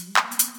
Mm-hmm.